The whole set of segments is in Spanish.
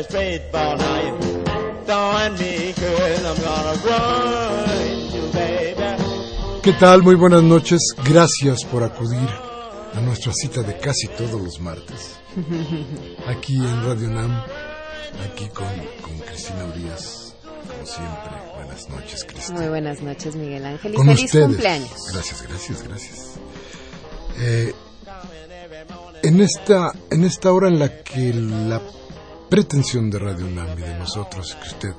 Me straight ball throwing me cause I'm gonna run you, baby. ¿Qué tal? Muy buenas noches. Gracias por acudir a nuestra cita de casi todos los martes. Aquí en Radio Nam, aquí con, con Cristina Urias, como siempre. Buenas noches, Cristina. Muy buenas noches, Miguel Ángel. Y Con feliz ustedes. cumpleaños. Gracias, gracias, gracias. Eh, en, esta, en esta hora en la que la pretensión de Radio UNAM de nosotros que usted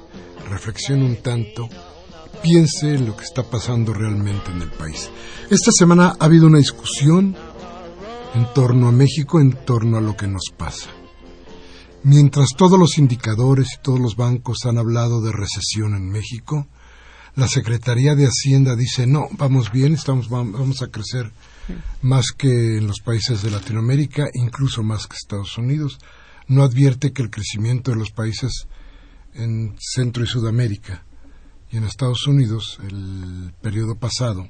reflexione un tanto, piense en lo que está pasando realmente en el país. Esta semana ha habido una discusión en torno a México, en torno a lo que nos pasa. Mientras todos los indicadores y todos los bancos han hablado de recesión en México, la Secretaría de Hacienda dice, no, vamos bien, estamos, vam- vamos a crecer más que en los países de Latinoamérica, incluso más que Estados Unidos. No advierte que el crecimiento de los países en Centro y Sudamérica y en Estados Unidos, el periodo pasado,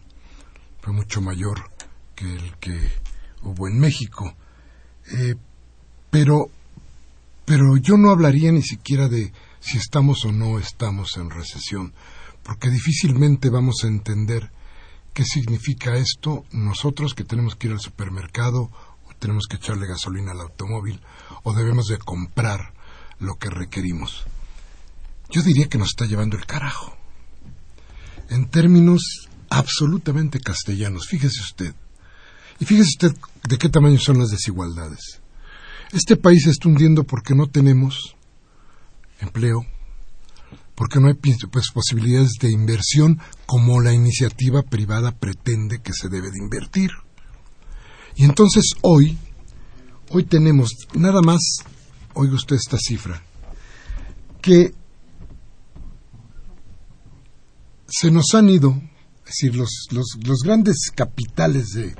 fue mucho mayor que el que hubo en México. Eh, pero, pero yo no hablaría ni siquiera de si estamos o no estamos en recesión, porque difícilmente vamos a entender qué significa esto nosotros que tenemos que ir al supermercado o tenemos que echarle gasolina al automóvil o debemos de comprar lo que requerimos. Yo diría que nos está llevando el carajo. En términos absolutamente castellanos, fíjese usted. Y fíjese usted de qué tamaño son las desigualdades. Este país se está hundiendo porque no tenemos empleo, porque no hay pues, posibilidades de inversión como la iniciativa privada pretende que se debe de invertir. Y entonces hoy, hoy tenemos nada más, oiga usted esta cifra, que se nos han ido, es decir, los, los, los grandes capitales de,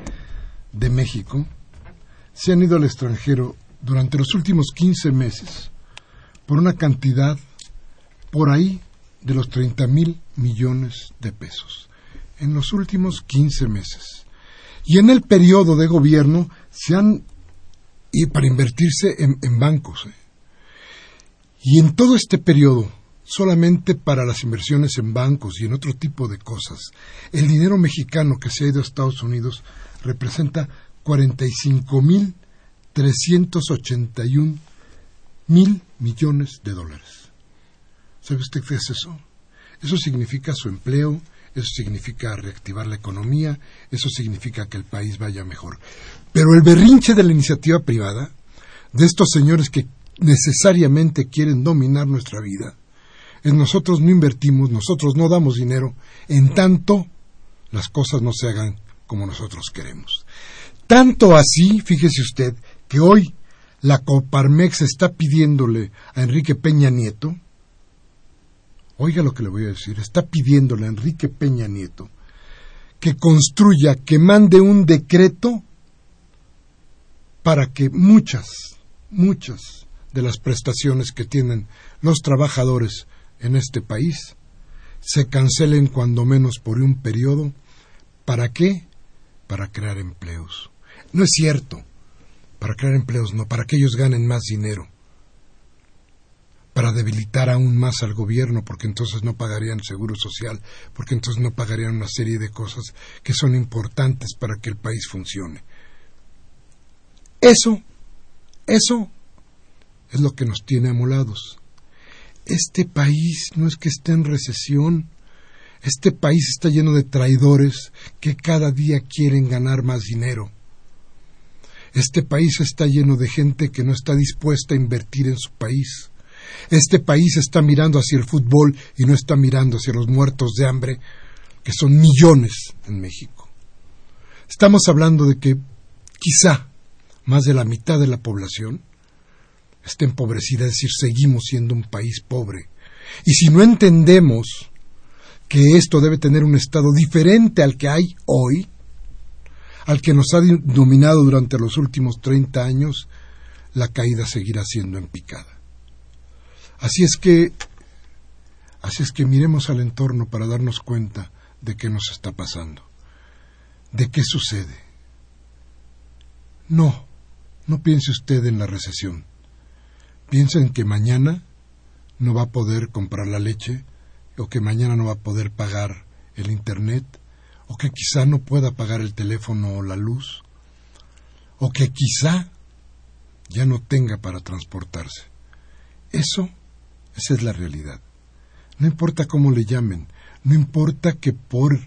de México se han ido al extranjero durante los últimos 15 meses por una cantidad por ahí de los 30 mil millones de pesos en los últimos 15 meses. Y en el periodo de gobierno se han y para invertirse en, bancos. ¿eh? Y en todo este periodo, solamente para las inversiones en bancos y en otro tipo de cosas, el dinero mexicano que se ha ido a Estados Unidos representa 45 mil 381 mil millones de dólares. ¿Sabe usted qué es eso? Eso significa su empleo, eso significa reactivar la economía, eso significa que el país vaya mejor. Pero el berrinche de la iniciativa privada, de estos señores que necesariamente quieren dominar nuestra vida, es nosotros no invertimos, nosotros no damos dinero, en tanto las cosas no se hagan como nosotros queremos. Tanto así, fíjese usted, que hoy la Coparmex está pidiéndole a Enrique Peña Nieto, oiga lo que le voy a decir, está pidiéndole a Enrique Peña Nieto que construya, que mande un decreto para que muchas, muchas de las prestaciones que tienen los trabajadores en este país se cancelen cuando menos por un periodo. ¿Para qué? Para crear empleos. No es cierto. Para crear empleos, no, para que ellos ganen más dinero. Para debilitar aún más al gobierno, porque entonces no pagarían seguro social, porque entonces no pagarían una serie de cosas que son importantes para que el país funcione. Eso, eso es lo que nos tiene amolados. Este país no es que esté en recesión, Este país está lleno de traidores que cada día quieren ganar más dinero. Este país está lleno de gente que no está dispuesta a invertir en su país. Este país está mirando hacia el fútbol y no está mirando hacia los muertos de hambre, que son millones en México. Estamos hablando de que quizá más de la mitad de la población está empobrecida, es decir, seguimos siendo un país pobre. Y si no entendemos que esto debe tener un estado diferente al que hay hoy, al que nos ha dominado durante los últimos 30 años, la caída seguirá siendo en picada. Así es que así es que miremos al entorno para darnos cuenta de qué nos está pasando. ¿De qué sucede? No, no piense usted en la recesión. Piensa en que mañana no va a poder comprar la leche, o que mañana no va a poder pagar el Internet, o que quizá no pueda pagar el teléfono o la luz, o que quizá ya no tenga para transportarse. Eso, esa es la realidad. No importa cómo le llamen, no importa que por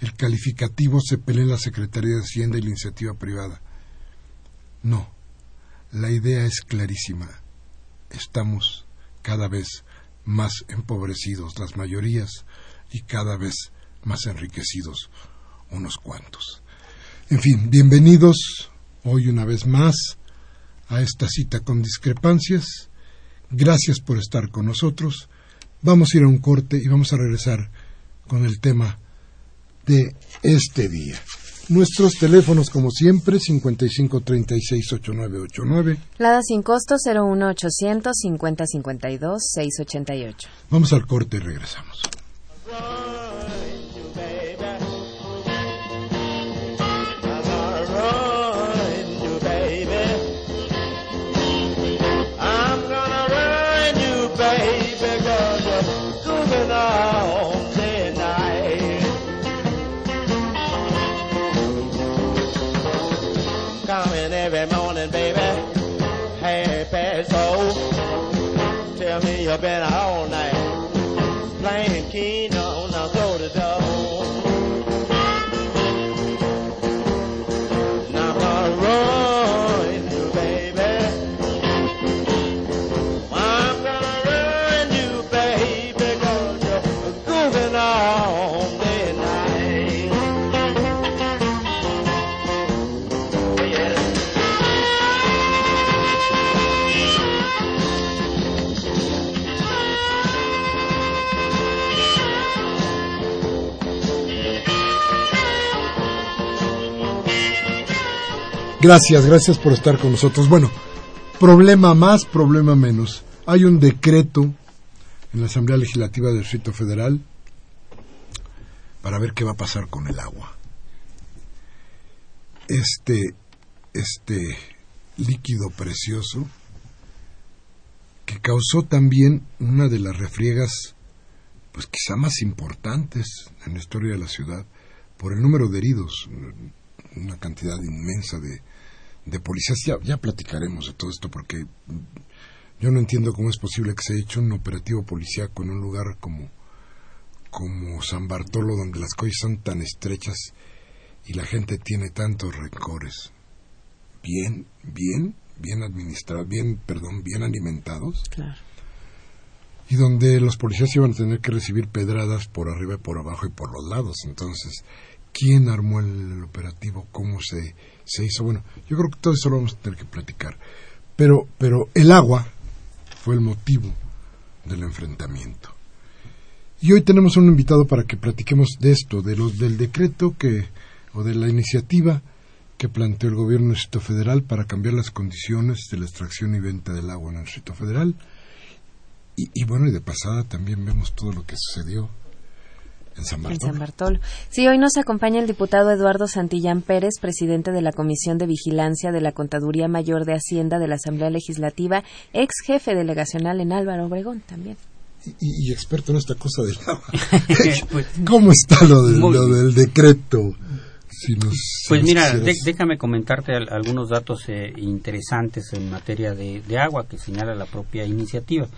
el calificativo se pelee la Secretaría de Hacienda y la iniciativa privada. No, la idea es clarísima. Estamos cada vez más empobrecidos las mayorías y cada vez más enriquecidos unos cuantos. En fin, bienvenidos hoy una vez más a esta cita con discrepancias. Gracias por estar con nosotros. Vamos a ir a un corte y vamos a regresar con el tema de este día. Nuestros teléfonos, como siempre, 5536-8989. Lada sin costo 01800 5052 688. Vamos al corte y regresamos. Gracias, gracias por estar con nosotros. Bueno, problema más, problema menos. Hay un decreto en la Asamblea Legislativa del Distrito Federal para ver qué va a pasar con el agua. Este, este líquido precioso que causó también una de las refriegas, pues quizá más importantes en la historia de la ciudad, por el número de heridos, una cantidad inmensa de, de policías. Ya, ya platicaremos de todo esto porque yo no entiendo cómo es posible que se haya hecho un operativo policíaco en un lugar como, como San Bartolo, donde las calles son tan estrechas y la gente tiene tantos rencores. Bien, bien, bien administrados, bien, perdón, bien alimentados. Claro. Y donde los policías iban a tener que recibir pedradas por arriba y por abajo y por los lados. Entonces, ¿quién armó el operativo? ¿Cómo se, se hizo? Bueno, yo creo que todo eso lo vamos a tener que platicar. Pero, pero el agua fue el motivo del enfrentamiento. Y hoy tenemos un invitado para que platiquemos de esto, de los del decreto que o de la iniciativa que planteó el gobierno del Distrito Federal para cambiar las condiciones de la extracción y venta del agua en el Distrito Federal. Y, y bueno, y de pasada también vemos todo lo que sucedió en San En Bartolo. San Bartolo. Sí, hoy nos acompaña el diputado Eduardo Santillán Pérez, presidente de la Comisión de Vigilancia de la Contaduría Mayor de Hacienda de la Asamblea Legislativa, ex jefe delegacional en Álvaro Obregón también. y, y experto en esta cosa del agua. ¿Cómo está lo, del- lo decreto? Si nos- si Pues mira, de- déjame comentarte al- algunos datos eh, interesantes en materia de, de agua que señala la propia iniciativa.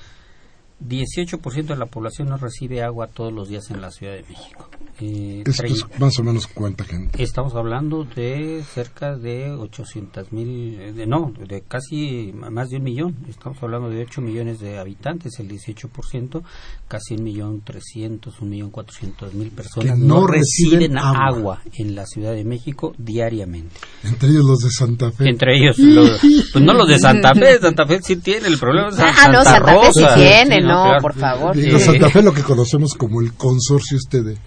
18% de la población no recibe agua todos los días en la Ciudad de México. Eh, ¿Esto es más o menos cuánta gente? Estamos hablando de cerca de 800 mil, eh, no, de casi más de un millón. Estamos hablando de 8 millones de habitantes, el 18%, casi un millón trescientos, un millón cuatrocientos mil personas no, reciben, agua. en la Ciudad de México diariamente. Entre ellos los de Santa Fe. Entre ellos, los, pues no los de Santa Fe, Santa Fe sí tiene, el problema es ah, Santa, no, Santa Rosa. Fe sí tiene, no, por favor. Digo, Santa Fe lo que conocemos como el consorcio este de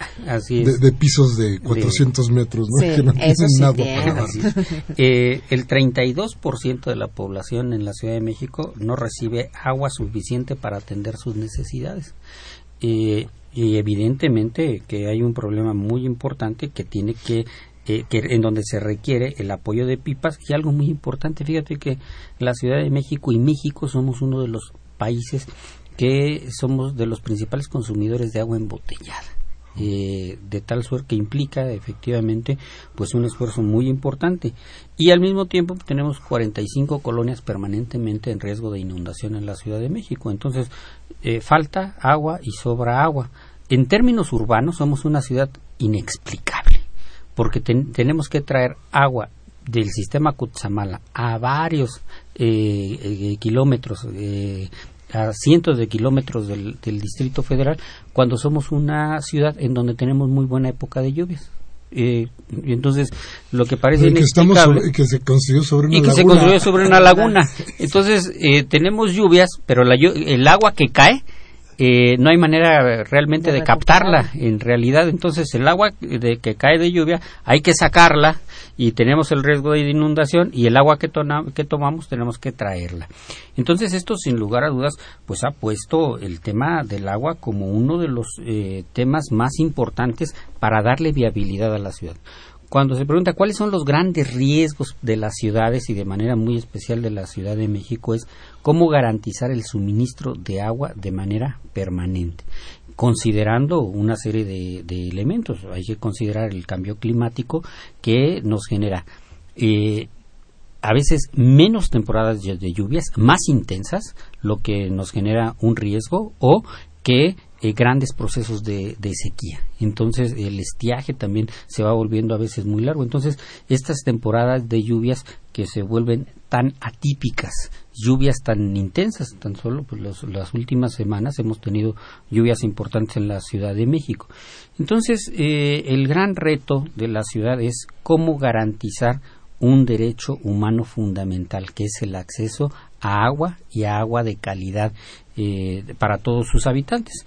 de, pisos de 400 metros, ¿no? que no eso nada. Eh, el 32% de la población en la Ciudad de México no recibe agua suficiente para atender sus necesidades. Eh, y evidentemente que hay un problema muy importante que tiene que eh, que en donde se requiere el apoyo de pipas y algo muy importante fíjate que la Ciudad de México y México somos uno de los países que somos de los principales consumidores de agua embotellada eh, de tal suerte que implica efectivamente pues un esfuerzo muy importante. Y al mismo tiempo tenemos 45 colonias permanentemente en riesgo de inundación en la Ciudad de México. Entonces eh, falta agua y sobra agua. En términos urbanos somos una ciudad inexplicable porque tenemos que traer agua del sistema Cutzamala a varios eh, kilómetros a cientos de kilómetros del, Distrito Federal cuando somos una ciudad en donde tenemos muy buena época de lluvias. Eh, entonces, lo que parece y que, estamos y que se construyó sobre una y que laguna. se construyó sobre una laguna. Entonces, eh, tenemos lluvias, pero la, el agua que cae eh, no hay manera realmente de, captarla en realidad. Entonces el agua de que cae de lluvia hay que sacarla y tenemos el riesgo de inundación y el agua que, que tomamos tenemos que traerla. Entonces esto sin lugar a dudas pues ha puesto el tema del agua como uno de los eh, temas más importantes para darle viabilidad a la ciudad cuando se pregunta cuáles son los grandes riesgos de las ciudades y de manera muy especial de la Ciudad de México es cómo garantizar el suministro de agua de manera permanente considerando una serie de, elementos. Hay que considerar el cambio climático que nos genera eh, a veces menos temporadas de lluvias, más intensas, lo que nos genera un riesgo, o que eh, grandes procesos de, sequía. Entonces el estiaje también se va volviendo a veces muy largo. Entonces estas temporadas de lluvias que se vuelven tan atípicas, lluvias tan intensas, tan solo pues las últimas semanas hemos tenido lluvias importantes en la Ciudad de México. Entonces eh, el gran reto de la ciudad es cómo garantizar un derecho humano fundamental, que es el acceso a agua y a agua de calidad eh, para todos sus habitantes.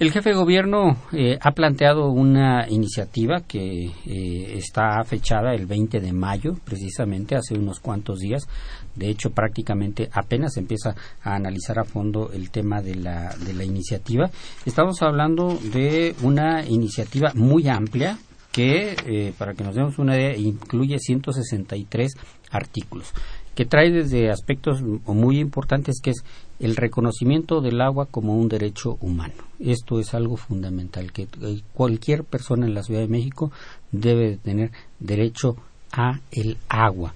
El jefe de gobierno eh, ha planteado una iniciativa que eh, está fechada el 20 de mayo, precisamente hace unos cuantos días. De hecho, prácticamente apenas empieza a analizar a fondo el tema de la, de la iniciativa. Estamos hablando de una iniciativa muy amplia que, eh, para que nos demos una idea, incluye 163 artículos que trae desde aspectos muy importantes que es el reconocimiento del agua como un derecho humano. Esto es algo fundamental, que cualquier persona en la Ciudad de México debe tener derecho a el agua,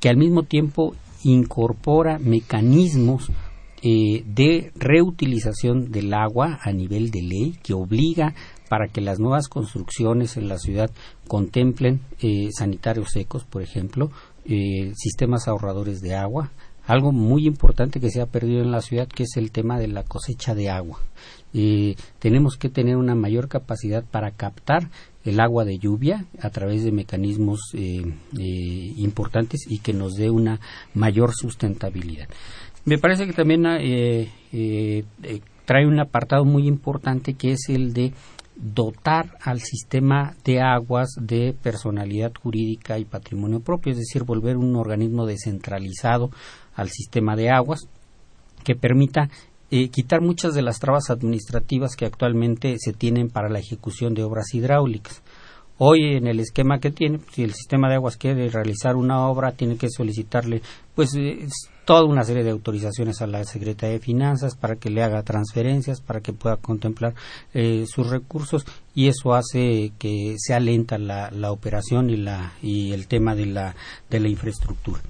que al mismo tiempo incorpora mecanismos eh, de reutilización del agua a nivel de ley que obliga para que las nuevas construcciones en la ciudad contemplen eh, sanitarios secos, por ejemplo, eh, sistemas ahorradores de agua, algo muy importante que se ha perdido en la ciudad, que es el tema de la cosecha de agua. Eh, tenemos que tener una mayor capacidad para captar el agua de lluvia a través de mecanismos eh, eh, importantes y que nos dé una mayor sustentabilidad. Me parece que también trae un apartado muy importante que es el de dotar al sistema de aguas de personalidad jurídica y patrimonio propio, es decir, volver un organismo descentralizado al sistema de aguas que permita eh, quitar muchas de las trabas administrativas que actualmente se tienen para la ejecución de obras hidráulicas. Hoy en el esquema que tiene, si el sistema de aguas quiere realizar una obra, tiene que solicitarle pues es toda una serie de autorizaciones a la Secretaría de Finanzas para que le haga transferencias, para que pueda contemplar eh, sus recursos y eso hace que sea lenta la, la operación y, la, y el tema de la, de la infraestructura.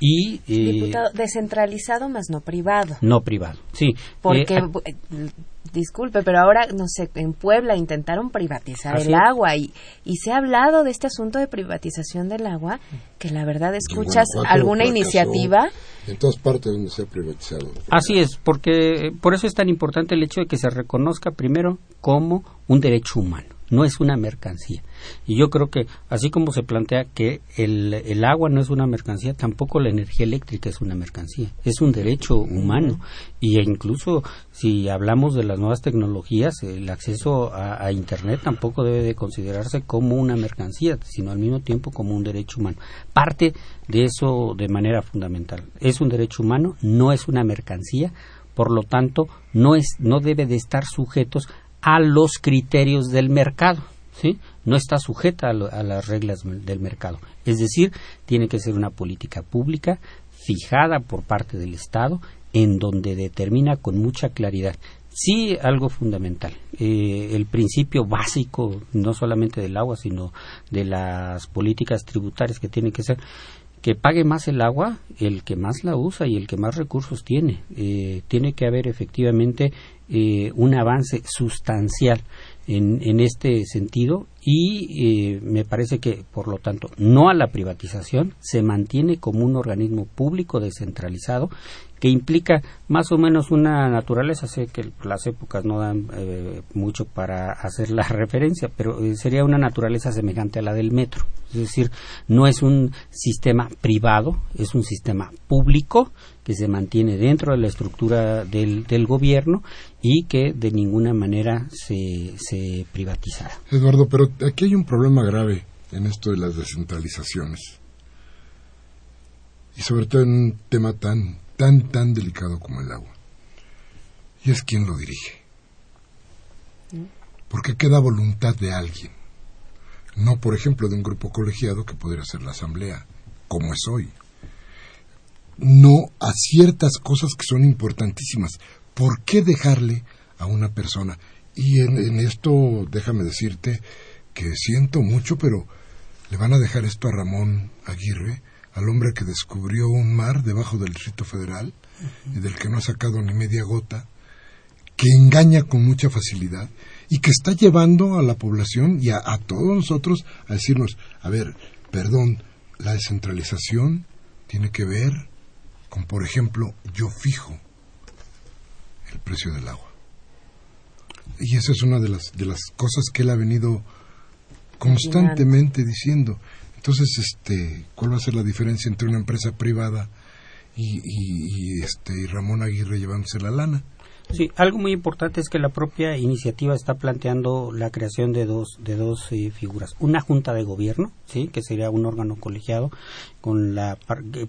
Y, eh, Diputado, descentralizado más no privado. No privado, sí. Porque, eh, disculpe, pero ahora, no sé, en Puebla intentaron privatizar el agua y, y se ha hablado de este asunto de privatización del agua, que la verdad escuchas alguna iniciativa. En todas partes donde se ha privatizado. Así es, porque por eso es tan importante el hecho de que se reconozca primero como un derecho humano no es una mercancía. Y yo creo que, así como se plantea que el, el, agua no es una mercancía, tampoco la energía eléctrica es una mercancía, es un derecho humano. Y incluso si hablamos de las nuevas tecnologías, el acceso a, Internet tampoco debe de considerarse como una mercancía, sino al mismo tiempo como un derecho humano. Parte de eso de manera fundamental. Es un derecho humano, no es una mercancía, por lo tanto, no, es, no debe de estar sujetos a los criterios del mercado. ¿sí? No está sujeta a, las reglas del mercado. Es decir, tiene que ser una política pública fijada por parte del Estado en donde determina con mucha claridad sí algo fundamental. Eh, el principio básico, no solamente del agua, sino de las políticas tributarias que tienen que ser que pague más el agua el que más la usa y el que más recursos tiene. Eh, tiene que haber efectivamente eh, un avance sustancial en, en este sentido y eh, me parece que, por lo tanto, no a la privatización, se mantiene como un organismo público descentralizado que implica más o menos una naturaleza, sé que las épocas no dan eh, mucho para hacer la referencia, pero eh, sería una naturaleza semejante a la del metro, es decir, no es un sistema privado, es un sistema público que se mantiene dentro de la estructura del, del gobierno y que de ninguna manera se, se privatizará. Eduardo, pero aquí hay un problema grave en esto de las descentralizaciones. Y sobre todo en un tema tan tan, tan delicado como el agua. Y es quien lo dirige. Porque queda voluntad de alguien. No, por ejemplo, de un grupo colegiado que podría ser la asamblea, como es hoy. No a ciertas cosas que son importantísimas. ¿Por qué dejarle a una persona? Y en, en esto, déjame decirte que siento mucho, pero le van a dejar esto a Ramón Aguirre, al hombre que descubrió un mar debajo del Distrito Federal y del que no ha sacado ni media gota, que engaña con mucha facilidad y que está llevando a la población y a, todos nosotros a decirnos, a ver, perdón, la descentralización tiene que ver con, por ejemplo, yo fijo el precio del agua. Y esa es una de las, de las cosas que él ha venido constantemente diciendo. Entonces, este, ¿cuál va a ser la diferencia entre una empresa privada y, y, este, y Ramón Aguirre llevándose la lana? Sí, algo muy importante es que la propia iniciativa está planteando la creación de dos, de dos eh, figuras. Una junta de gobierno, sí, que sería un órgano colegiado con la,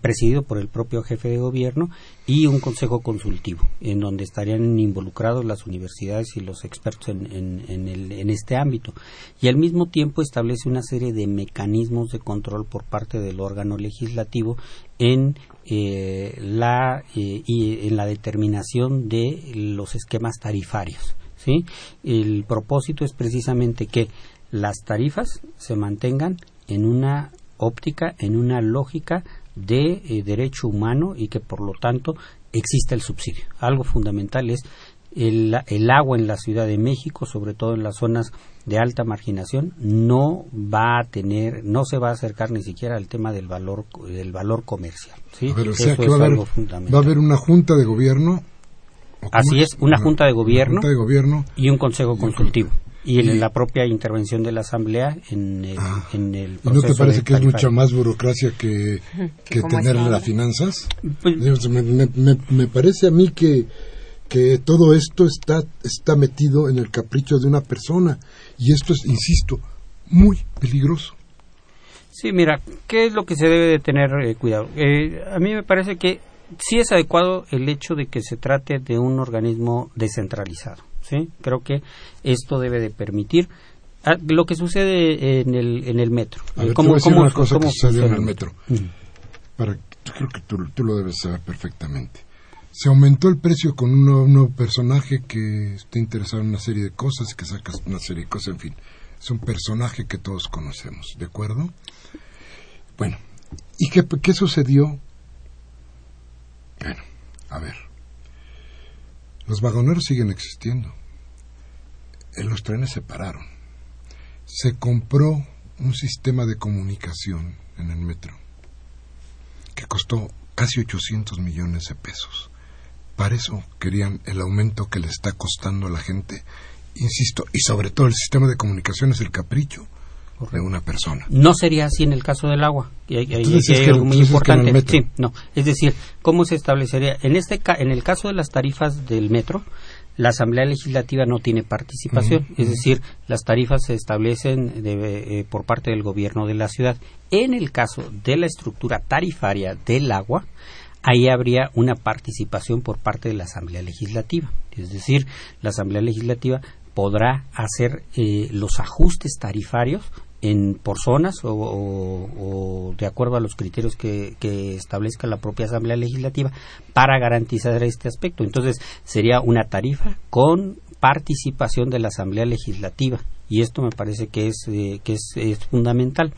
presidido por el propio jefe de gobierno y un consejo consultivo, en donde estarían involucrados las universidades y los expertos en, en, el, en este ámbito. Y al mismo tiempo establece una serie de mecanismos de control por parte del órgano legislativo en eh, la, eh, y en la determinación de los esquemas tarifarios. ¿sí? El propósito es precisamente que las tarifas se mantengan en una óptica, en una lógica de eh, derecho humano y que por lo tanto exista el subsidio. Algo fundamental es el, el, agua en la Ciudad de México, sobre todo en las zonas de alta marginación, no va a tener, no se va a acercar ni siquiera al tema del valor, del valor comercial. ¿sí? o sea que va, a haber, va a haber una junta de gobierno. Así es, una, junta, de gobierno de gobierno y un consejo consultivo. Y en la propia intervención de la Asamblea en el, ah. en el ¿Y no te parece que es mucha más burocracia que, que tener las finanzas? Pues me, me, me parece a mí que que todo esto está, está metido en el capricho de una persona y esto es, insisto, muy peligroso. Sí, mira, ¿qué es lo que se debe de tener eh, cuidado? Eh, a mí me parece que sí es adecuado el hecho de que se trate de un organismo descentralizado. ¿sí? Creo que esto debe de permitir ah, lo que sucede en el, en el metro. A ver, ¿Cómo, cómo, una cosa que sucede en el metro. Para creo que tú, tú lo debes saber perfectamente. Se aumentó el precio con un nuevo, personaje que está interesado en una serie de cosas que saca una serie de cosas, en fin. Es un personaje que todos conocemos, ¿de acuerdo? Bueno, ¿y qué, qué sucedió? Bueno, a ver. Los vagoneros siguen existiendo. Eh, Los trenes se pararon. Se compró un sistema de comunicación en el metro que costó casi 800 millones de pesos. Para eso querían el aumento que le está costando a la gente. Insisto, y sobre todo el sistema de comunicación es el capricho de una persona. No sería así en el caso del agua. Y hay, hay- que- algo muy que importante. Sí, no. Es decir, ¿cómo se establecería? En este en el caso de las tarifas del metro, la Asamblea Legislativa no tiene participación. Es decir, las tarifas se establecen de- eh, por parte del gobierno de la ciudad. En el caso de la estructura tarifaria del agua, ahí habría una participación por parte de la Asamblea Legislativa. Es decir, la Asamblea Legislativa podrá hacer eh, los ajustes tarifarios en por zonas o, o- de acuerdo a los criterios que, que establezca la propia Asamblea Legislativa para garantizar este aspecto. Entonces sería una tarifa con participación de la Asamblea Legislativa y esto me parece que es eh, que es, es fundamental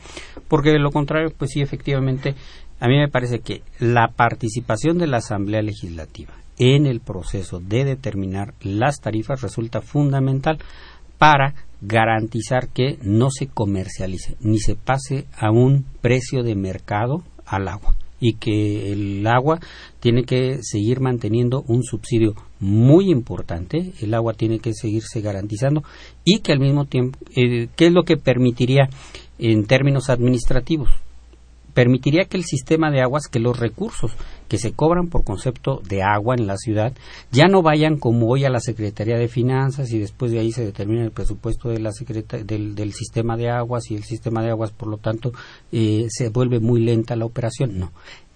porque de lo contrario pues sí efectivamente a mí me parece que la participación de la Asamblea Legislativa en el proceso de determinar las tarifas resulta fundamental para garantizar que no se comercialice ni se pase a un precio de mercado al agua y que el agua tiene que seguir manteniendo un subsidio muy importante, el agua tiene que seguirse garantizando y que al mismo tiempo, eh, ¿qué es lo que permitiría en términos administrativos? Permitiría que el sistema de aguas, que los recursos que se cobran por concepto de agua en la ciudad, ya no vayan como hoy a la Secretaría de Finanzas y después de ahí se determina el presupuesto de la del, del sistema de aguas y el sistema de aguas, por lo tanto, eh, se vuelve muy lenta la operación. No,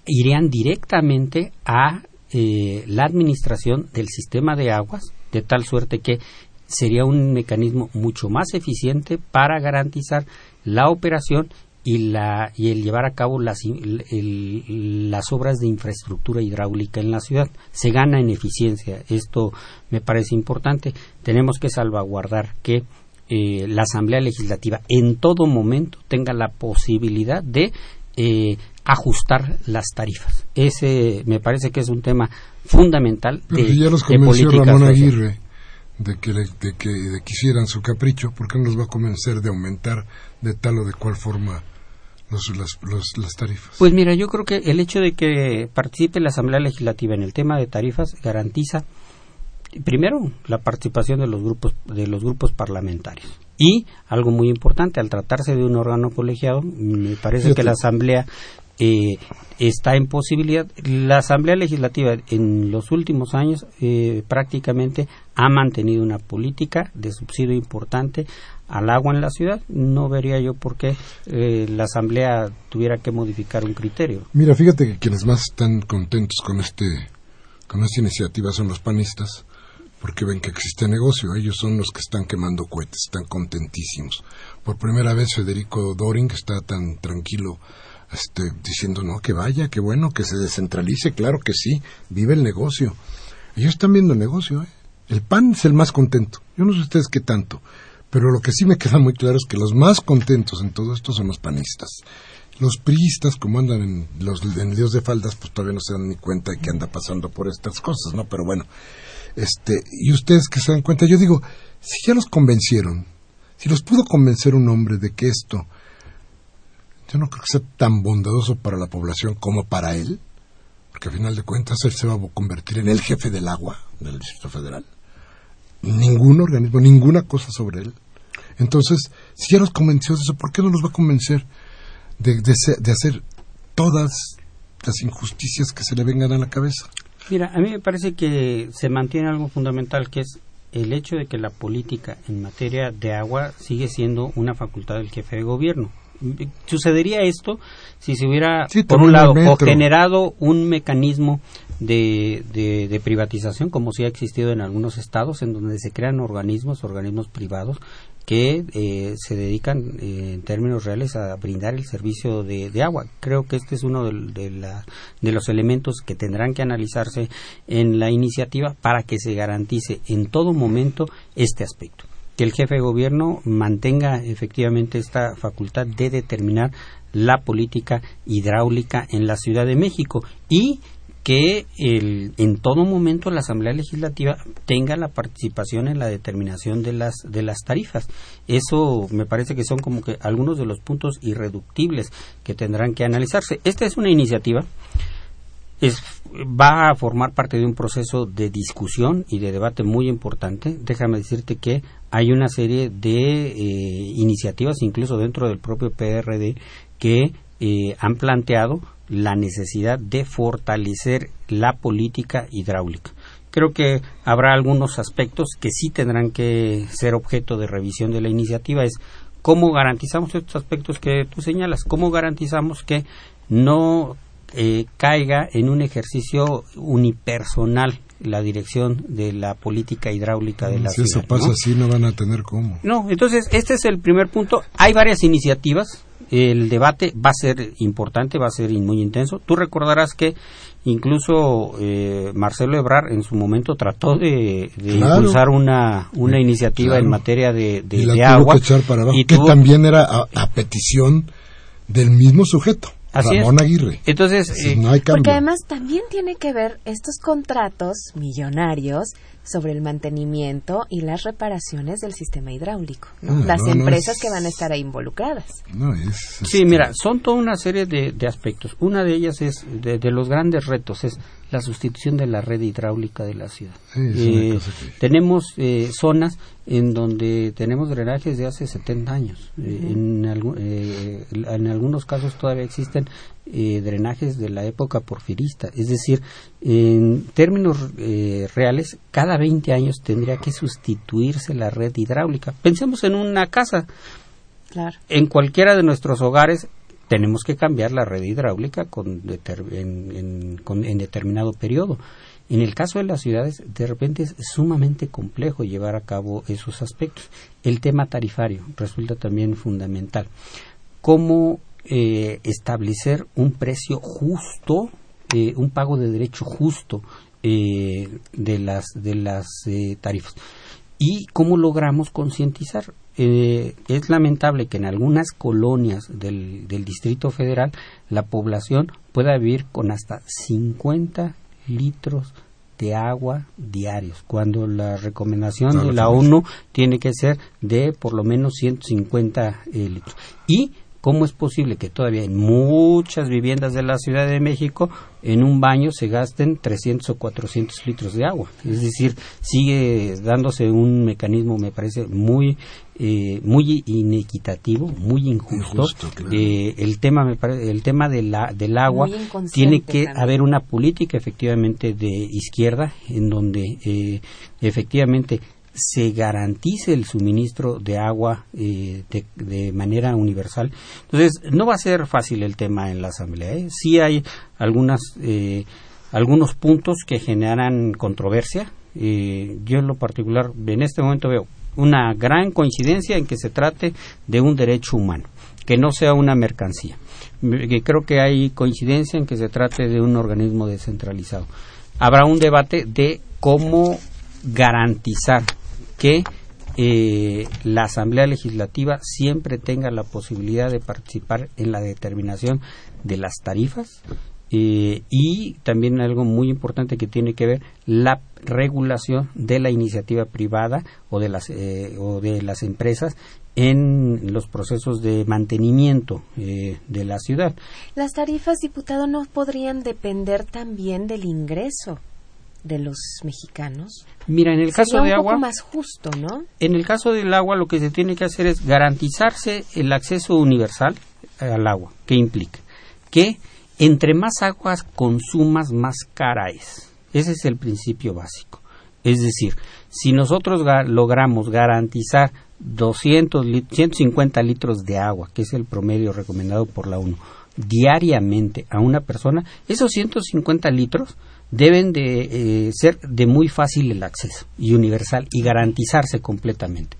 irían directamente a eh, la administración del sistema de aguas, de tal suerte que sería un mecanismo mucho más eficiente para garantizar la operación y, la, y el llevar a cabo las, el- el- las obras de infraestructura hidráulica en la ciudad. Se gana en eficiencia. Esto me parece importante. Tenemos que salvaguardar que eh, la Asamblea Legislativa en todo momento tenga la posibilidad de eh, ajustar las tarifas. Ese me parece que es un tema fundamental Pero de, ya los convenció Ramón. Aguirre de que, le- de que de que hicieran su capricho, ¿por qué no los va a convencer de aumentar de tal o de cual forma los, las, los- las tarifas? Pues mira, yo creo que el hecho de que participe la Asamblea Legislativa en el tema de tarifas garantiza primero la participación de los grupos de los grupos parlamentarios y algo muy importante al tratarse de un órgano colegiado me parece que la Asamblea eh, está en posibilidad la Asamblea Legislativa en los últimos años eh, prácticamente ha mantenido una política de subsidio importante al agua en la ciudad no vería yo por qué eh, la Asamblea tuviera que modificar un criterio Mira, fíjate que quienes más están contentos con este con esta iniciativa son los panistas, porque ven que existe negocio. Ellos son los que están quemando cohetes, están contentísimos. Por primera vez Federico Doring está tan tranquilo este, diciendo, no, que vaya, que bueno, que se descentralice, claro que sí, vive el negocio. Ellos están viendo el negocio, ¿eh? El PAN es el más contento. Yo no sé ustedes qué tanto, pero lo que sí me queda muy claro es que los más contentos en todo esto son los panistas. Los priistas, como andan en, los, en Dios de faldas, pues todavía no se dan ni cuenta de que anda pasando por estas cosas, ¿no? Pero bueno, este, y ustedes que se dan cuenta, yo digo, si ya los convencieron, si los pudo convencer un hombre de que esto, yo no creo que sea tan bondadoso para la población como para él, porque al final de cuentas él se va a convertir en el jefe del agua del Distrito Federal. Ningún organismo, ninguna cosa sobre él. Entonces, si ya los convenció de eso, ¿por qué no los va a convencer de, de hacer todas las injusticias que se le vengan a la cabeza? Mira, a mí me parece que se mantiene algo fundamental que es el hecho de que la política en materia de agua sigue siendo una facultad del jefe de gobierno. Sucedería esto si se hubiera, Sí, por un lado, o generado un mecanismo de, de, de privatización, como sí ha existido en algunos estados, en donde se crean organismos, organismos privados, que eh, se dedican eh, en términos reales a brindar el servicio de, agua. Creo que este es uno de, de, los elementos que tendrán que analizarse en la iniciativa para que se garantice en todo momento este aspecto. Que el jefe de gobierno mantenga efectivamente esta facultad de determinar la política hidráulica en la Ciudad de México y que el, en todo momento la Asamblea Legislativa tenga la participación en la determinación de las de las tarifas. Eso me parece que son como que algunos de los puntos irreductibles que tendrán que analizarse. Esta es una iniciativa es, va a formar parte de un proceso de discusión y de debate muy importante. Déjame decirte que hay una serie de eh, iniciativas, incluso dentro del propio PRD, que eh, han planteado la necesidad de fortalecer la política hidráulica. Creo que habrá algunos aspectos que sí tendrán que ser objeto de revisión de la iniciativa. Es cómo garantizamos estos aspectos que tú señalas, cómo garantizamos que no eh, caiga en un ejercicio unipersonal la dirección de la política hidráulica de la ciudad. Si eso pasa así, no van a tener cómo. No, entonces este es el primer punto. Hay varias iniciativas el debate va a ser importante, va a ser muy intenso. Tú recordarás que incluso eh, Marcelo Ebrar en su momento trató de, impulsar una, una iniciativa en materia de, de, agua. y que también era a, petición del mismo sujeto. Ramón Aguirre. Entonces, eh, porque además también tiene que ver estos contratos millonarios sobre el mantenimiento y las reparaciones del sistema hidráulico, ah, las empresas que van a estar ahí involucradas. sí, mira, son toda una serie de, aspectos. Una de ellas es, de, los grandes retos, es la sustitución de la red hidráulica de la ciudad. Eh, tenemos eh, zonas en donde tenemos drenajes de hace 70 años. Eh, en, en, algunos casos todavía existen drenajes de la época porfirista. Es decir, en términos reales, cada 20 años tendría que sustituirse la red hidráulica. Pensemos en una casa. En cualquiera de nuestros hogares tenemos que cambiar la red hidráulica con en, determinado periodo. En el caso de las ciudades, de repente es sumamente complejo llevar a cabo esos aspectos. El tema tarifario resulta también fundamental. ¿Cómo eh, establecer un precio justo, eh, un pago de derecho justo eh, de las, de las tarifas? ¿Y cómo logramos concientizar? Eh, es lamentable que en algunas colonias del, Distrito Federal la población pueda vivir con hasta 50 litros de agua diarios, cuando la recomendación de la ONU tiene que ser de por lo menos 150 eh, litros. Y ¿Cómo es posible que todavía en muchas viviendas de la Ciudad de México en un baño se gasten 300 o 400 litros de agua? Es decir, sigue dándose un mecanismo, me parece, muy eh, muy inequitativo, muy injusto. Eh, el tema me parece, el tema de la, del agua tiene que haber una política efectivamente de izquierda en donde eh, efectivamente se garantice el suministro de agua eh, de, manera universal. Entonces, no va a ser fácil el tema en la Asamblea. ¿eh? Sí hay algunas, eh, algunos puntos que generan controversia. yo en lo particular, en este momento veo una gran coincidencia en que se trate de un derecho humano, que no sea una mercancía. Creo que hay coincidencia en que se trate de un organismo descentralizado. Habrá un debate de cómo garantizar que eh, la Asamblea Legislativa siempre tenga la posibilidad de participar en la determinación de las tarifas eh, y también algo muy importante que tiene que ver la regulación de la iniciativa privada o de las eh, o de las empresas en los procesos de mantenimiento de la ciudad. Las tarifas, diputado, no podrían depender también del ingreso de los mexicanos. Mira, en el caso de agua, más justo, ¿no? En el caso del agua, lo que se tiene que hacer es garantizarse el acceso universal al agua. ¿Qué implica? Que entre más aguas consumas, más cara es. Ese es el principio básico. Es decir, si nosotros logramos garantizar 200 150 litros de agua, que es el promedio recomendado por la ONU, diariamente a una persona, esos 150 litros deben de eh, ser de muy fácil el acceso y universal y garantizarse completamente.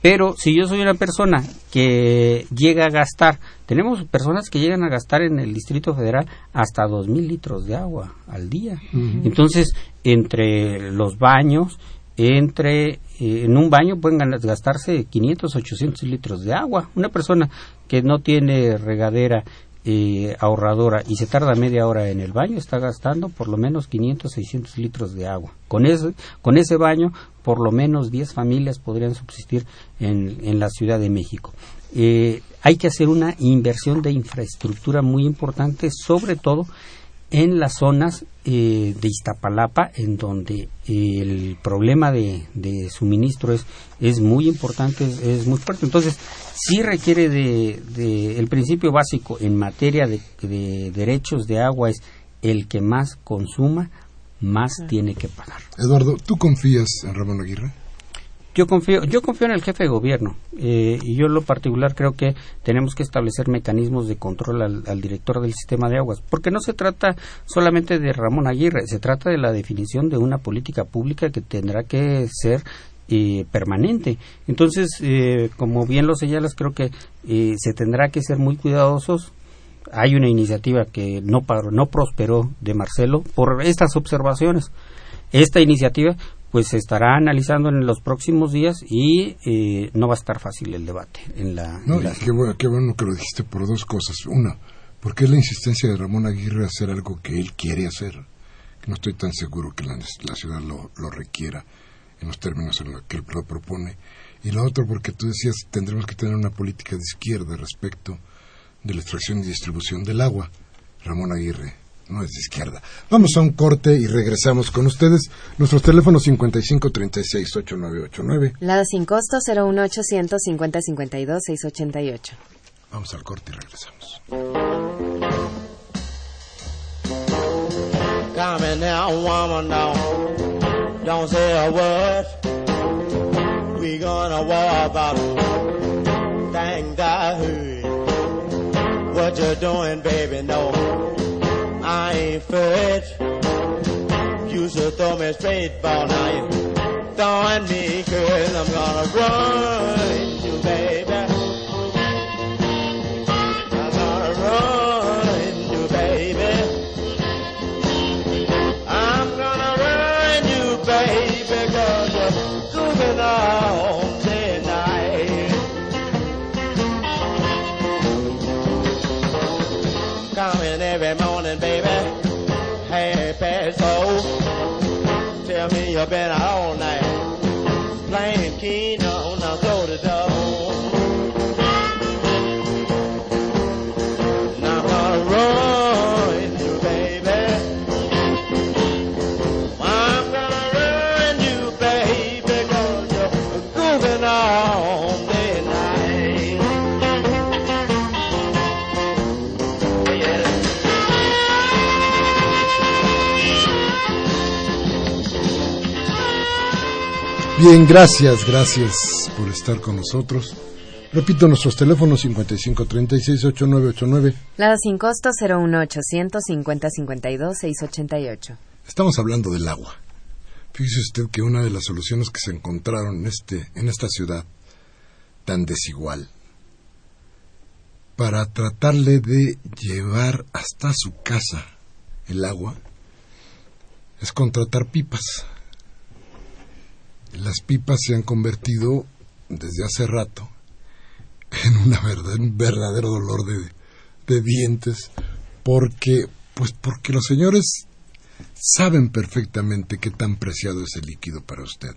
Pero si yo soy una persona que llega a gastar, tenemos personas que llegan a gastar en el Distrito Federal hasta dos mil litros de agua al día. Entonces, entre los baños, entre eh, en un baño pueden gastarse 500, 800 litros de agua. Una persona que no tiene regadera eh, ahorradora y se tarda media hora en el baño, está gastando por lo menos 500, 600 litros de agua. Con ese, con ese baño, por lo menos 10 familias podrían subsistir en, en la Ciudad de México. Eh, hay que hacer una inversión de infraestructura muy importante, sobre todo en las zonas eh, de Iztapalapa, en donde el problema de, suministro es, es muy importante, es, muy fuerte. Entonces, sí requiere de, el principio básico en materia de, de, derechos de agua es el que más consuma, más tiene que pagar. Eduardo, ¿tú confías en Ramón Aguirre? Yo confío, yo confío en el jefe de gobierno eh, y yo en lo particular creo que tenemos que establecer mecanismos de control al, director del sistema de aguas, porque no se trata solamente de Ramón Aguirre, se trata de la definición de una política pública que tendrá que ser eh, permanente. Entonces, eh, como bien lo señalas, creo que se tendrá que ser muy cuidadosos. Hay una iniciativa que no, no prosperó de Marcelo por estas observaciones. Esta iniciativa pues se estará analizando en los próximos días y eh, no va a estar fácil el debate en la... No, Qué, bueno, qué bueno que lo dijiste por dos cosas. Una, porque es la insistencia de Ramón Aguirre a hacer algo que él quiere hacer. No estoy tan seguro que la, ciudad lo, lo, requiera en los términos en los que él lo propone. Y lo otro, porque tú decías, tendremos que tener una política de izquierda respecto de la extracción y distribución del agua. Ramón Aguirre no es de izquierda. Vamos a un corte y regresamos con ustedes. Nuestros teléfonos 55 36 8989. Lada sin costo 01800 50 52 688. Vamos al corte y regresamos. Come now, woman, now. Don't say a word. We gonna walk out. Thank God. What you doing, baby? No. I ain't fit. You should throw me straight ball now. You throwing me. I'm gonna run you, baby. I'm gonna run you, baby. I'm gonna run you, baby, cause you're moving on bẹ́ẹ̀ Bien, gracias, gracias por estar con nosotros. Repito, nuestros teléfonos 5536-8989. Lada sin costo 01800 5052 688. Estamos hablando del agua. Fíjese usted que una de las soluciones que se encontraron en, este, en esta ciudad tan desigual para tratarle de llevar hasta su casa el agua es contratar pipas las pipas se han convertido desde hace rato en una un verdadero dolor de, de dientes porque pues porque los señores saben perfectamente qué tan preciado es el líquido para usted.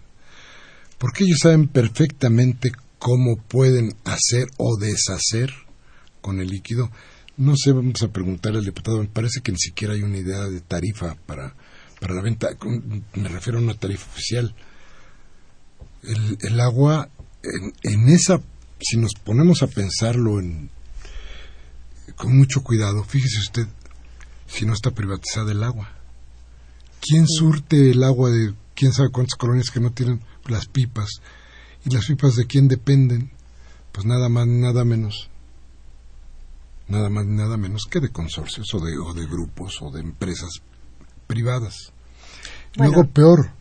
Porque ellos saben perfectamente cómo pueden hacer o deshacer con el líquido. No sé vamos a preguntarle al diputado me parece que ni siquiera hay una idea de tarifa para para la venta. Me refiero a una tarifa oficial el, el agua, en, en, esa, si nos ponemos a pensarlo en, con mucho cuidado, fíjese usted, si no está privatizada el agua. ¿Quién surte el agua de quién sabe cuántas colonias que no tienen las pipas? ¿Y las pipas de quién dependen? Pues nada más, nada menos. Nada más, nada menos que de consorcios o de, o de grupos o de empresas privadas. Luego peor,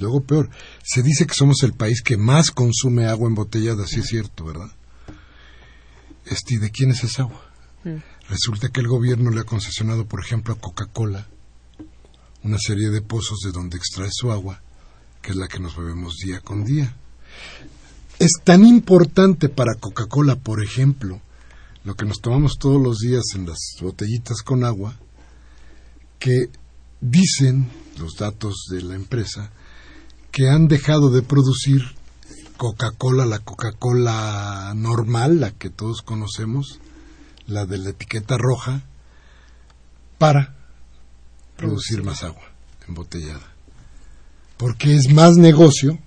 Luego peor, se dice que somos el país que más consume agua embotellada, sí es cierto, ¿verdad? Este, ¿y de quién es esa agua? Mm. Resulta que el gobierno le ha concesionado, por ejemplo, a Coca-Cola una serie de pozos de donde extrae su agua, que es la que nos bebemos día con día. Es tan importante para Coca-Cola, por ejemplo, lo que nos tomamos todos los días en las botellitas con agua, que dicen los datos de la empresa que han dejado de producir Coca-Cola, la Coca-Cola normal, la que todos conocemos, la de la etiqueta roja, para producir más agua embotellada. Porque es más negocio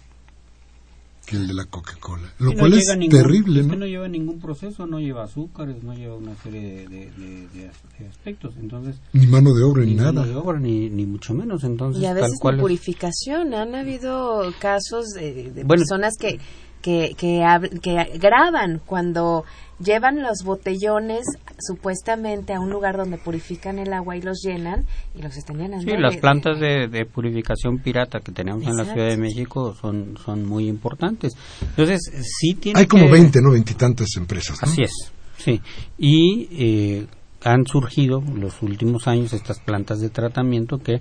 que el de la Coca-Cola. Lo no cual es ningún- terrible, es que ¿no? lleva ningún proceso, no lleva azúcares, no lleva una serie de, de- de- de as- de aspectos. Entonces, Ni mano de obra ni, ni nada. mano de obra, ni, ni mucho menos. Entonces, Y a tal veces cual en es- purificación. Han habido casos de, de Bueno. personas que, que, que, que graban cuando llevan los botellones supuestamente a un lugar donde purifican el agua y los llenan y los están llenando. Sí, las plantas de, de purificación pirata que tenemos en la Exacto. Ciudad de México son, son muy importantes. Entonces, sí tiene Hay como que- 20, ¿no? Veintitantas empresas, ¿no? Así es, sí. Y eh, han surgido los últimos años estas plantas de tratamiento que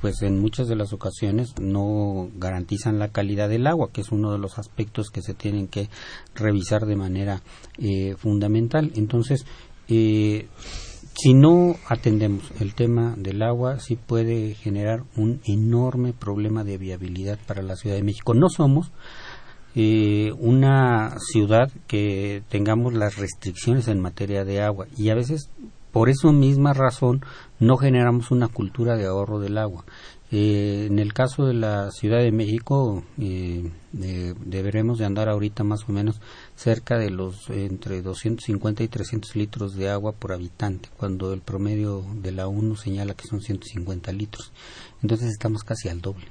pues en muchas de las ocasiones no garantizan la calidad del agua, que es uno de los aspectos que se tienen que revisar de manera eh, fundamental. Entonces, eh, si no atendemos el tema del agua, sí puede generar un enorme problema de viabilidad para la Ciudad de México. No somos eh, una ciudad que tengamos las restricciones en materia de agua y a veces por esa misma razón no generamos una cultura de ahorro del agua. Eh, en el caso de la Ciudad de México eh, deberemos de andar ahorita más o menos cerca de los entre 250 y 300 litros de agua por habitante, cuando el promedio de la ONU señala que son 150 litros. Entonces estamos casi al doble.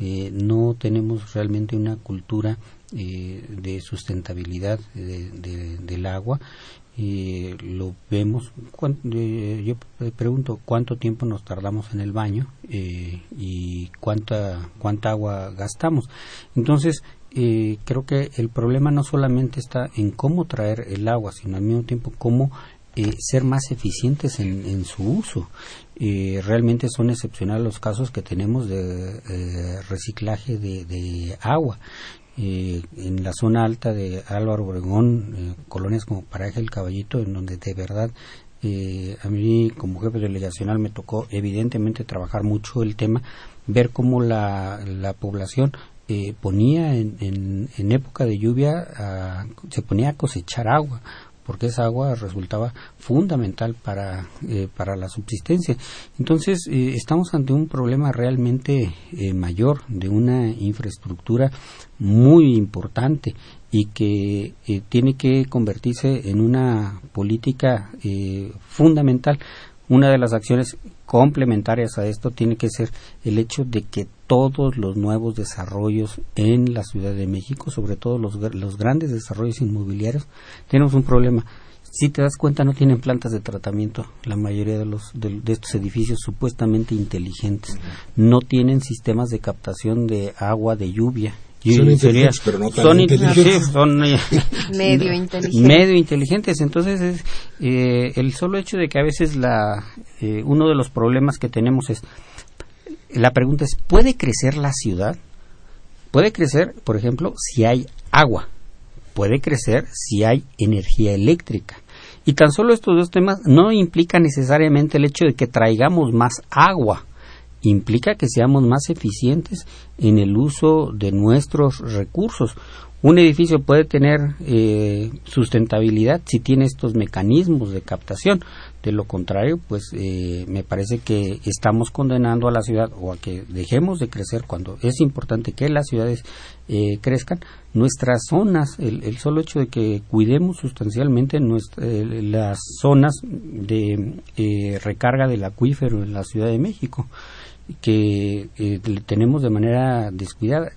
Eh, no tenemos realmente una cultura eh, de sustentabilidad de- de- del agua. Eh, lo vemos. eh, yo pregunto cuánto tiempo nos tardamos en el baño eh, y cuánta cuánta agua gastamos. Entonces eh, creo que el problema no solamente está en cómo traer el agua, sino al mismo tiempo cómo eh, ser más eficientes en, su uso. Realmente son excepcionales los casos que tenemos de reciclaje de agua. Eh, en la zona alta de Álvaro Obregón, eh, colonias como Paraje el Caballito, en donde de verdad eh, a mí como jefe delegacional me tocó evidentemente trabajar mucho el tema, ver cómo la, la población eh, ponía en, en, época de lluvia, a- se ponía a cosechar agua, porque esa agua resultaba fundamental para, eh, para la subsistencia. Entonces, eh, estamos ante un problema realmente eh, mayor de una infraestructura muy importante y que eh, tiene que convertirse en una política eh, fundamental. Una de las acciones complementarias a esto tiene que ser el hecho de que todos los nuevos desarrollos en la Ciudad de México, sobre todo los, los grandes desarrollos inmobiliarios, tenemos un problema. Si te das cuenta, no tienen plantas de tratamiento. La mayoría de, los, de estos edificios supuestamente inteligentes no tienen sistemas de captación de agua de lluvia. Y Son inteligentes, pero no tan son in- inteligentes. sí, son, eh, Medio inteligente. medio inteligentes. Entonces, es, eh, el solo hecho de que a veces la, eh, uno de los problemas que tenemos es, la pregunta es, ¿puede crecer la ciudad? Puede crecer, por ejemplo, si hay agua. Puede crecer si hay energía eléctrica. Y tan solo estos dos temas no implican necesariamente el hecho de que traigamos más agua. Implica que seamos más eficientes en el uso de nuestros recursos. Un edificio puede tener eh, sustentabilidad si tiene estos mecanismos de captación. De lo contrario, pues eh, me parece que estamos condenando a la ciudad o a que dejemos de crecer cuando es importante que las ciudades eh, crezcan. Nuestras zonas, el, el solo hecho de que cuidemos sustancialmente nuestra- las zonas de eh, recarga del acuífero en la Ciudad de México, que eh, tenemos de manera descuidada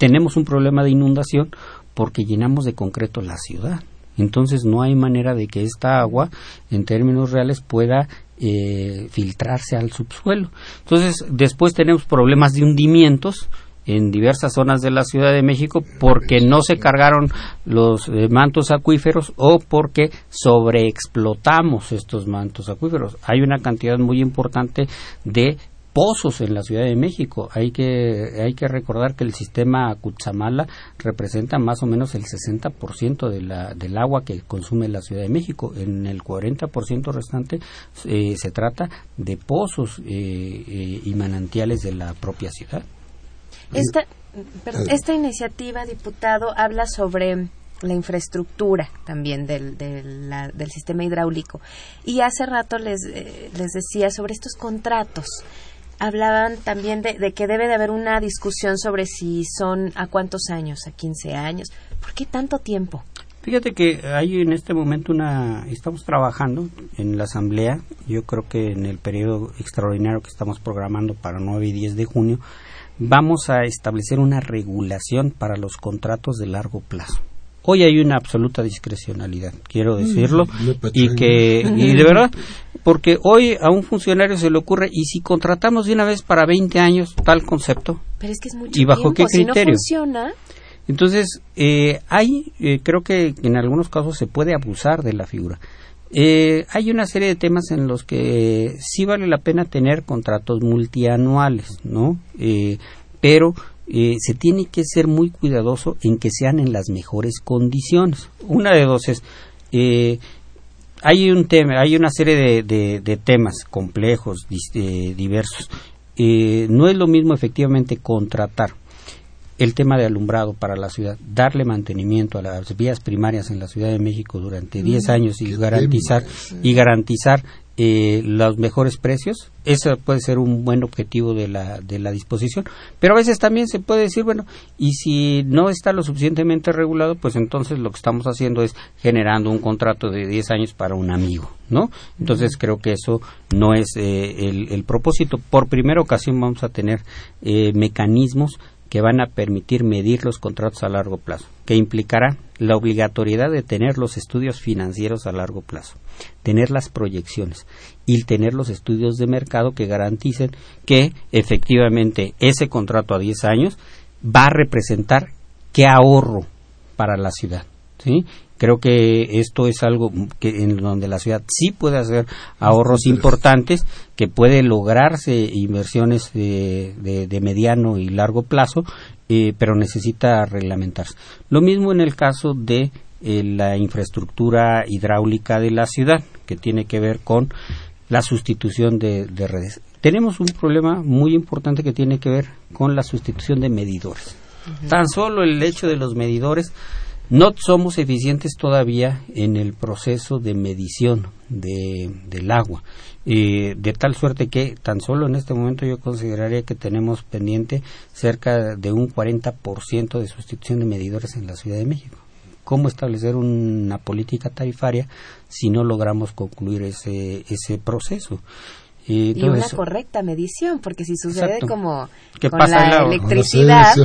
tenemos un problema de inundación porque llenamos de concreto la ciudad. Entonces no hay manera de que esta agua, en términos reales, pueda eh, filtrarse al subsuelo. Entonces después tenemos problemas de hundimientos en diversas zonas de la Ciudad de México porque no se cargaron los eh, mantos acuíferos o porque sobreexplotamos estos mantos acuíferos. Hay una cantidad muy importante de pozos en la Ciudad de México. Hay que, hay que recordar que el sistema Cutzamala representa más o menos el 60% de la, del agua que consume la Ciudad de México. En el 40% restante eh, se trata de pozos eh, eh, y manantiales de la propia ciudad. Esta, esta iniciativa, diputado, habla sobre la infraestructura también del, del, del sistema hidráulico. Y hace rato les, les decía sobre estos contratos hablaban también de, que debe de haber una discusión sobre si son a cuántos años, a 15 años. ¿Por qué tanto tiempo? Fíjate que hay en este momento una, estamos trabajando en la Asamblea, yo creo que en el periodo extraordinario que estamos programando para 9 y 10 de junio, vamos a establecer una regulación para los contratos de largo plazo. Hoy hay una absoluta discrecionalidad, quiero mm, decirlo, y que, y de verdad, porque hoy a un funcionario se le ocurre, y si contratamos de una vez para 20 años tal concepto, Pero es que es mucho ¿y bajo qué criterio? Si no funciona, entonces, eh, hay, eh, creo que en algunos casos se puede abusar de la figura. Eh, hay una serie de temas en los que sí vale la pena tener contratos multianuales, ¿no? Eh, pero eh, se tiene que ser muy cuidadoso en que sean en las mejores condiciones. Una de dos es, eh, hay un tema, hay una serie de, temas complejos, eh, diversos. no es lo mismo efectivamente contratar el tema de alumbrado para la ciudad, darle mantenimiento a las vías primarias en la Ciudad de México durante 10 mm, años y garantizar y garantizar eh, los mejores precios. Ese puede ser un buen objetivo de la, de la disposición. Pero a veces también se puede decir, bueno, y si no está lo suficientemente regulado, pues entonces lo que estamos haciendo es generando un contrato de 10 años para un amigo, ¿no? Entonces creo que eso no es eh, el, propósito. Por primera ocasión vamos a tener eh, mecanismos que van a permitir medir los contratos a largo plazo, que implicará la obligatoriedad de tener los estudios financieros a largo plazo, tener las proyecciones y tener los estudios de mercado que garanticen que efectivamente ese contrato a 10 años va a representar qué ahorro para la ciudad. ¿Sí? Creo que esto es algo que en donde la ciudad sí puede hacer ahorros importantes, que puede lograrse inversiones de, mediano y largo plazo, eh, pero necesita reglamentarse. Lo mismo en el caso de eh, la infraestructura hidráulica de la ciudad, que tiene que ver con la sustitución de, redes. Tenemos un problema muy importante que tiene que ver con la sustitución de medidores. Tan solo el hecho de los medidores no somos eficientes todavía en el proceso de medición de, del agua, eh, de tal suerte que tan solo en este momento yo consideraría que tenemos pendiente cerca de un 40% de sustitución de medidores en la Ciudad de México. ¿Cómo establecer una política tarifaria si no logramos concluir ese, ese proceso? y una correcta medición, porque si sucede como con la electricidad,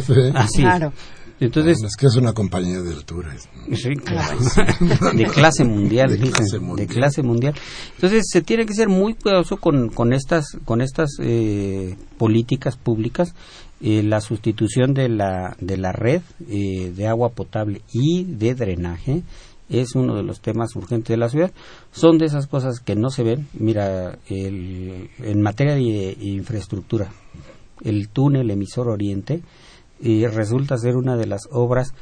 claro, entonces, es que es una compañía de altura. de clase mundial, de, clase mundial. Entonces, se tiene que ser muy cuidadoso con, con estas, con estas eh, políticas públicas. Eh, la sustitución de la, de la red eh, de agua potable y de drenaje es uno de los temas urgentes de la ciudad. Son de esas cosas que no se ven. Mira, en materia de infraestructura, el túnel emisor oriente y resulta ser una de las obras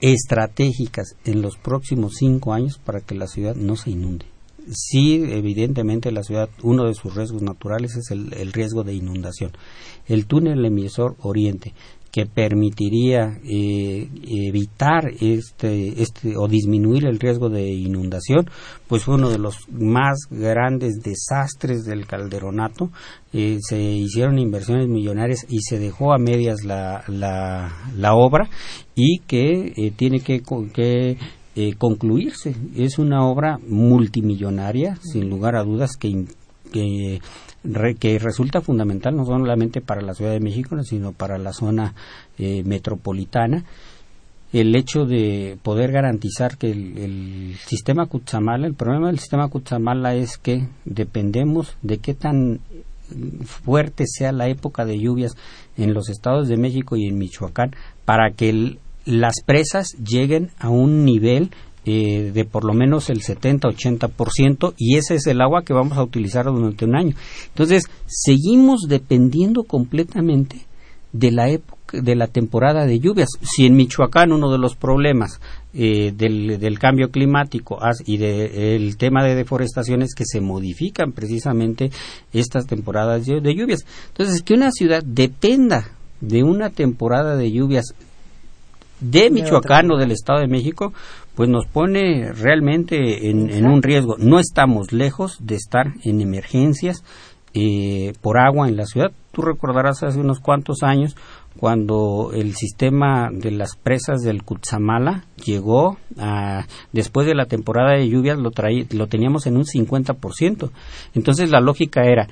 estratégicas en los próximos cinco años para que la ciudad no se inunde. Sí, evidentemente la ciudad, uno de sus riesgos naturales es el, el riesgo de inundación. El túnel emisor oriente que permitiría eh, evitar este, este o disminuir el riesgo de inundación, pues fue uno de los más grandes desastres del calderonato. Eh, se hicieron inversiones millonarias y se dejó a medias la, la, obra y que eh, tiene que, que concluirse. Es una obra multimillonaria, sin lugar a dudas, que, que que resulta fundamental no solamente para la Ciudad de México, sino para la zona eh, metropolitana, el hecho de poder garantizar que el, sistema Cutzamala, el problema del sistema Cutzamala es que dependemos de qué tan fuerte sea la época de lluvias en los estados de México y en Michoacán para que las presas lleguen a un nivel eh, de por lo menos el 70-80% y ese es el agua que vamos a utilizar durante un año. Entonces, seguimos dependiendo completamente de la época de la temporada de lluvias. Si en Michoacán uno de los problemas eh, del, cambio climático y del tema de deforestación es que se modifican precisamente estas temporadas de, lluvias. Entonces, que una ciudad dependa de una temporada de lluvias de Michoacán o del Estado de México, pues nos pone realmente en, un riesgo. No estamos lejos de estar en emergencias eh, por agua en la ciudad. Tú recordarás hace unos cuantos años cuando el sistema de las presas del Cutzamala llegó a, después de la temporada de lluvias lo, lo teníamos en un 50%. Entonces la lógica era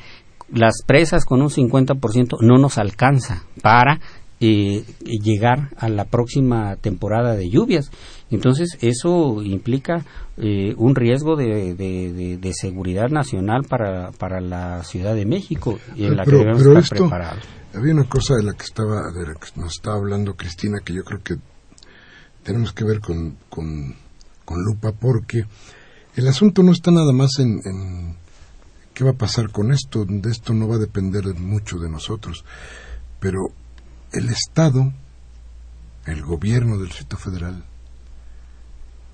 las presas con un 50% no nos alcanza para eh, llegar a la próxima temporada de lluvias. Entonces, eso implica eh, un riesgo de, de, seguridad nacional para, para la Ciudad de México y en la que debemos estar preparados. Había una cosa de la que estaba de la que nos estaba hablando Cristina que yo creo que tenemos que ver con, con, lupa porque el asunto no está nada más en, en, qué va a pasar con esto, de esto no va a depender mucho de nosotros, pero el Estado, el gobierno del Distrito Federal,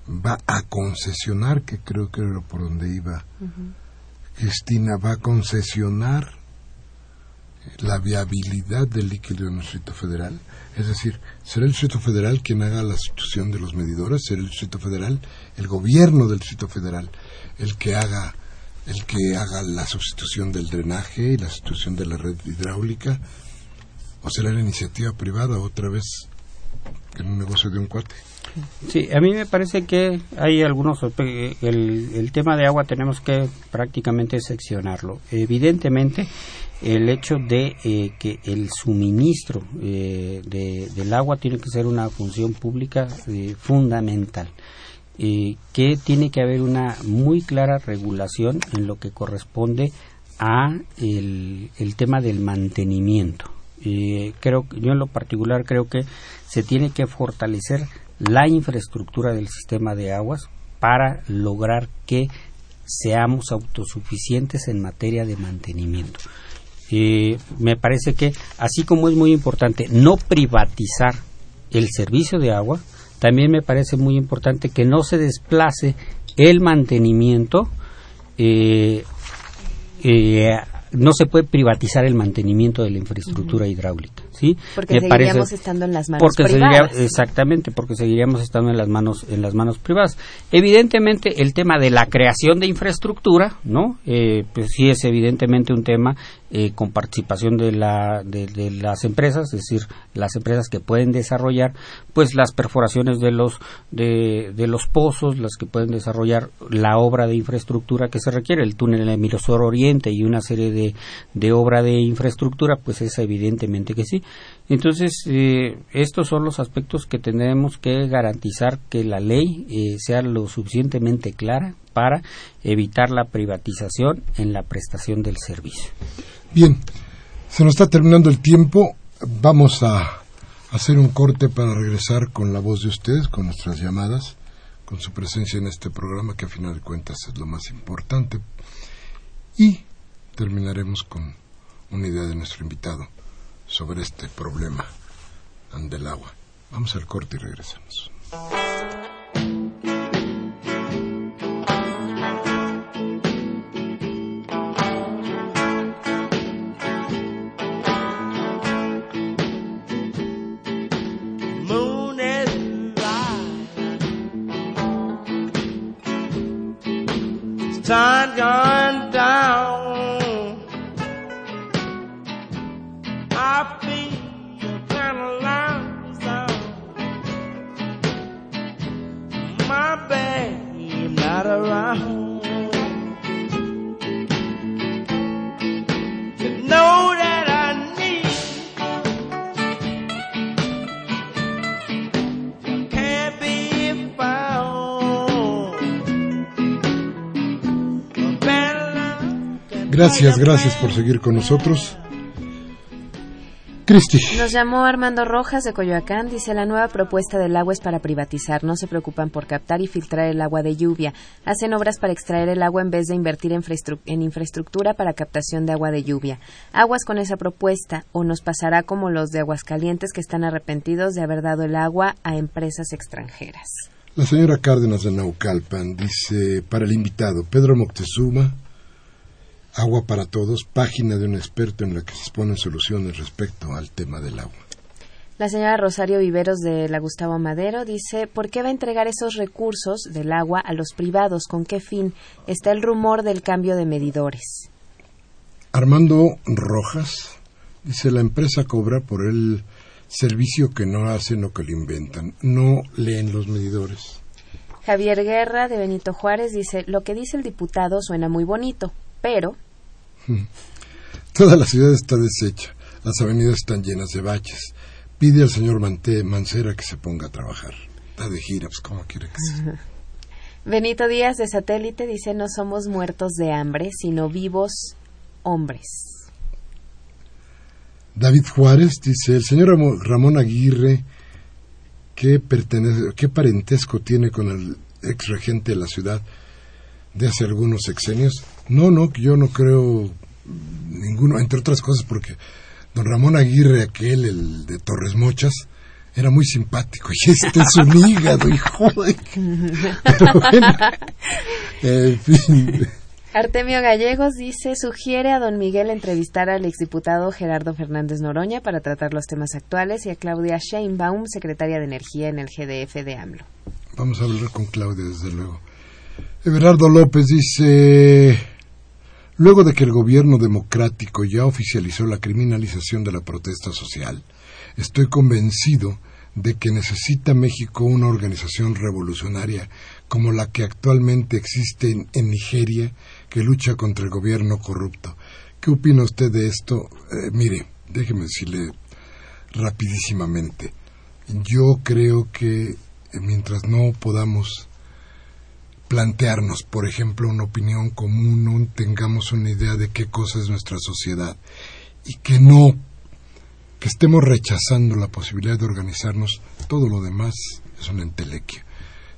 va a concesionar, que creo que era por donde iba Cristina, va a concesionar la viabilidad del líquido en el Distrito Federal. Es decir, será el Distrito Federal quien haga la sustitución de los medidores, será el Distrito Federal, el gobierno del Distrito Federal, el que haga el que haga la sustitución del drenaje y la sustitución de la red hidráulica, o será la iniciativa privada otra vez en un negocio de un cuate. Sí, a mí me parece que hay algunos. El, el tema de agua tenemos que prácticamente seccionarlo. Evidentemente, el hecho de eh, que el suministro eh, del agua tiene que ser una función pública eh, fundamental. que tiene que haber una muy clara regulación en lo que corresponde a el tema del mantenimiento. Creo yo en lo particular creo que se tiene que fortalecer la infraestructura del sistema de aguas para lograr que seamos autosuficientes en materia de mantenimiento. Eh, me parece que así como es muy importante no privatizar el servicio de agua, también me parece muy importante que no se desplace el mantenimiento eh, eh, no se puede privatizar el mantenimiento de la infraestructura hidráulica, ¿sí? Porque seguiríamos estando en las manos privadas. exactamente, porque seguiríamos estando en las manos en las manos privadas. Evidentemente, el tema de la creación de infraestructura, ¿no? Eh, pues sí es evidentemente un tema eh, con participación de, la, de, las empresas, es decir, las empresas que pueden desarrollar pues las perforaciones de los de, los pozos, las que pueden desarrollar la obra de infraestructura que se requiere, el túnel de Mirosor Oriente y una serie de, de obra de infraestructura, pues es evidentemente que sí. Entonces, eh, estos son los aspectos que tenemos que garantizar que la ley eh, sea lo suficientemente clara para evitar la privatización en la prestación del servicio. Bien, se nos está terminando el tiempo. Vamos a hacer un corte para regresar con la voz de ustedes, con nuestras llamadas, con su presencia en este programa que a final de cuentas es lo más importante. Y terminaremos con una idea de nuestro invitado sobre este problema del agua. Vamos al corte y regresamos. Gracias, gracias por seguir con nosotros. Cristi. Nos llamó Armando Rojas de Coyoacán. Dice, la nueva propuesta del agua es para privatizar. No se preocupan por captar y filtrar el agua de lluvia. Hacen obras para extraer el agua en vez de invertir en, en infraestructura para captación de agua de lluvia. Aguas con esa propuesta o nos pasará como los de Aguascalientes que están arrepentidos de haber dado el agua a empresas extranjeras. La señora Cárdenas de Naucalpan dice, para el invitado, Pedro Moctezuma, Agua para Todos, página de un experto en la que se exponen soluciones respecto al tema del agua. La señora Rosario Viveros de la Gustavo Madero dice, ¿por qué va a entregar esos recursos del agua a los privados? ¿Con qué fin? Está el rumor del cambio de medidores. Armando Rojas dice, la empresa cobra por el servicio que no hacen o que le inventan. No leen los medidores. Javier Guerra de Benito Juárez dice, lo que dice el diputado suena muy bonito, pero Toda la ciudad está deshecha, las avenidas están llenas de baches. Pide al señor Mancera que se ponga a trabajar. Está de gira, pues como quiere que sea. Benito Díaz de Satélite dice, no somos muertos de hambre, sino vivos hombres. David Juárez dice, el señor Ramón Aguirre, ¿qué, pertenece, ¿qué parentesco tiene con el ex regente de la ciudad? de hace algunos sexenios. No, no, yo no creo ninguno, entre otras cosas porque don Ramón Aguirre, aquel, el de Torres Mochas, era muy simpático y este es un hígado, hijo Artemio Gallegos dice, sugiere a don Miguel entrevistar al exdiputado Gerardo Fernández Noroña para tratar los temas actuales y a Claudia Sheinbaum, secretaria de Energía en el GDF de AMLO. Vamos a hablar con Claudia, desde luego. Everardo López dice, luego de que el gobierno democrático ya oficializó la criminalización de la protesta social, estoy convencido de que necesita México una organización revolucionaria como la que actualmente existe en, Nigeria que lucha contra el gobierno corrupto. ¿Qué opina usted de esto? Eh, mire, déjeme decirle rapidísimamente. Yo creo que mientras no podamos plantearnos, por ejemplo, una opinión común, tengamos una idea de qué cosa es nuestra sociedad y que no, que estemos rechazando la posibilidad de organizarnos, todo lo demás es una entelequia.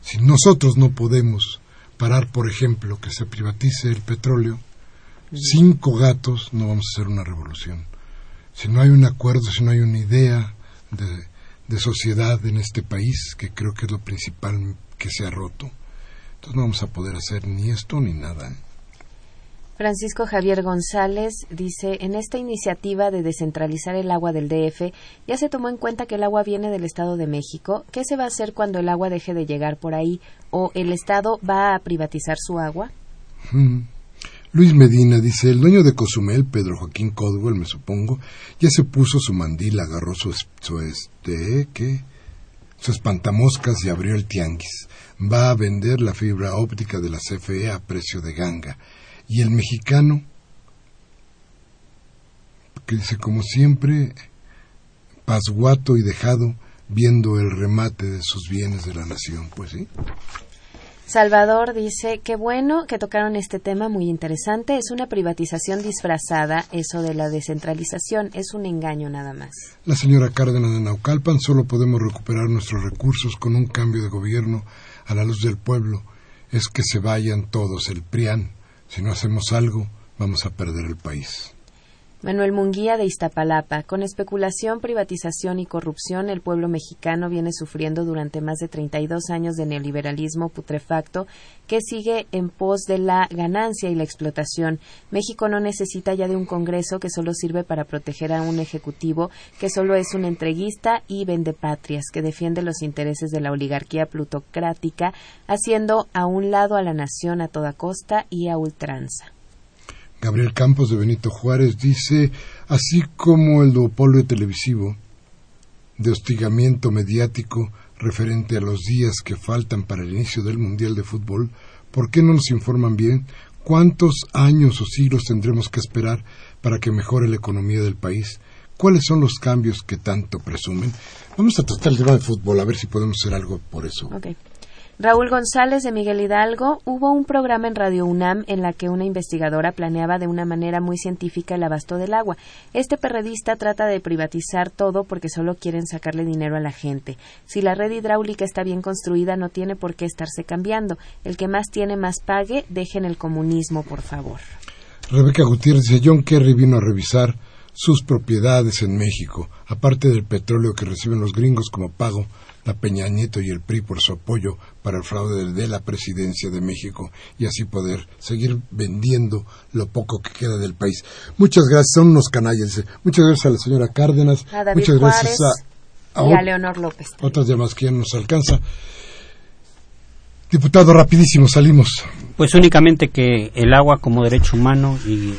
Si nosotros no podemos parar, por ejemplo, que se privatice el petróleo, cinco gatos no vamos a hacer una revolución. Si no hay un acuerdo, si no hay una idea de, de sociedad en este país, que creo que es lo principal que se ha roto, entonces no vamos a poder hacer ni esto ni nada. Francisco Javier González dice, en esta iniciativa de descentralizar el agua del DF, ya se tomó en cuenta que el agua viene del Estado de México. ¿Qué se va a hacer cuando el agua deje de llegar por ahí? ¿O el Estado va a privatizar su agua? Luis Medina dice, el dueño de Cozumel, Pedro Joaquín Codwell, me supongo, ya se puso su mandil, agarró su, su este, ¿qué? Su espantamoscas y abrió el tianguis va a vender la fibra óptica de la CFE a precio de ganga. Y el mexicano, que dice, como siempre, pasguato y dejado, viendo el remate de sus bienes de la nación. Pues sí. Salvador dice, qué bueno que tocaron este tema muy interesante. Es una privatización disfrazada, eso de la descentralización, es un engaño nada más. La señora Cárdenas de Naucalpan, solo podemos recuperar nuestros recursos con un cambio de gobierno a la luz del pueblo es que se vayan todos, el PRIAN. Si no hacemos algo, vamos a perder el país. Manuel Munguía de Iztapalapa. Con especulación, privatización y corrupción, el pueblo mexicano viene sufriendo durante más de 32 años de neoliberalismo putrefacto que sigue en pos de la ganancia y la explotación. México no necesita ya de un Congreso que solo sirve para proteger a un Ejecutivo que solo es un entreguista y vendepatrias que defiende los intereses de la oligarquía plutocrática, haciendo a un lado a la nación a toda costa y a ultranza. Gabriel Campos de Benito Juárez dice, así como el duopolio televisivo de hostigamiento mediático referente a los días que faltan para el inicio del Mundial de Fútbol, ¿por qué no nos informan bien cuántos años o siglos tendremos que esperar para que mejore la economía del país? ¿Cuáles son los cambios que tanto presumen? Vamos a tratar el tema de fútbol, a ver si podemos hacer algo por eso. Raúl González de Miguel Hidalgo, hubo un programa en Radio UNAM en la que una investigadora planeaba de una manera muy científica el abasto del agua. Este perredista trata de privatizar todo porque solo quieren sacarle dinero a la gente. Si la red hidráulica está bien construida, no tiene por qué estarse cambiando. El que más tiene, más pague. Dejen el comunismo, por favor. Rebeca Gutiérrez dice, John Kerry vino a revisar sus propiedades en México, aparte del petróleo que reciben los gringos como pago a Peña Nieto y el PRI por su apoyo para el fraude de la presidencia de México y así poder seguir vendiendo lo poco que queda del país. Muchas gracias, son unos canallas. Muchas gracias a la señora Cárdenas, muchas gracias a, a, Leonor López. Otras llamadas que ya nos alcanza. Diputado, rapidísimo, salimos. Pues únicamente que el agua como derecho humano y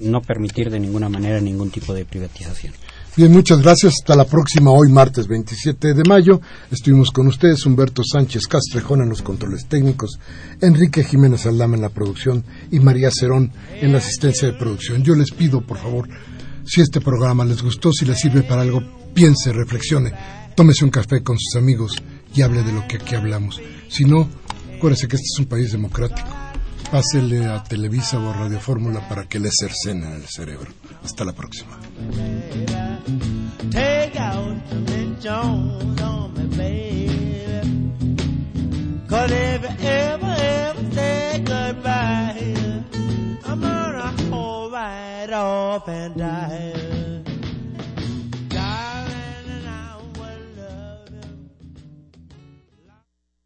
no permitir de ninguna manera ningún tipo de privatización. Bien, muchas gracias. Hasta la próxima, hoy martes 27 de mayo. Estuvimos con ustedes, Humberto Sánchez Castrejón en los controles técnicos, Enrique Jiménez Aldama en la producción y María Cerón en la asistencia de producción. Yo les pido, por favor, si este programa les gustó, si les sirve para algo, piense, reflexione, tómese un café con sus amigos y hable de lo que aquí hablamos. Si no, acuérdese que este es un país democrático. Pásele a Televisa o a Radio Fórmula para que le cercenen el cerebro. Hasta la próxima. Off and die.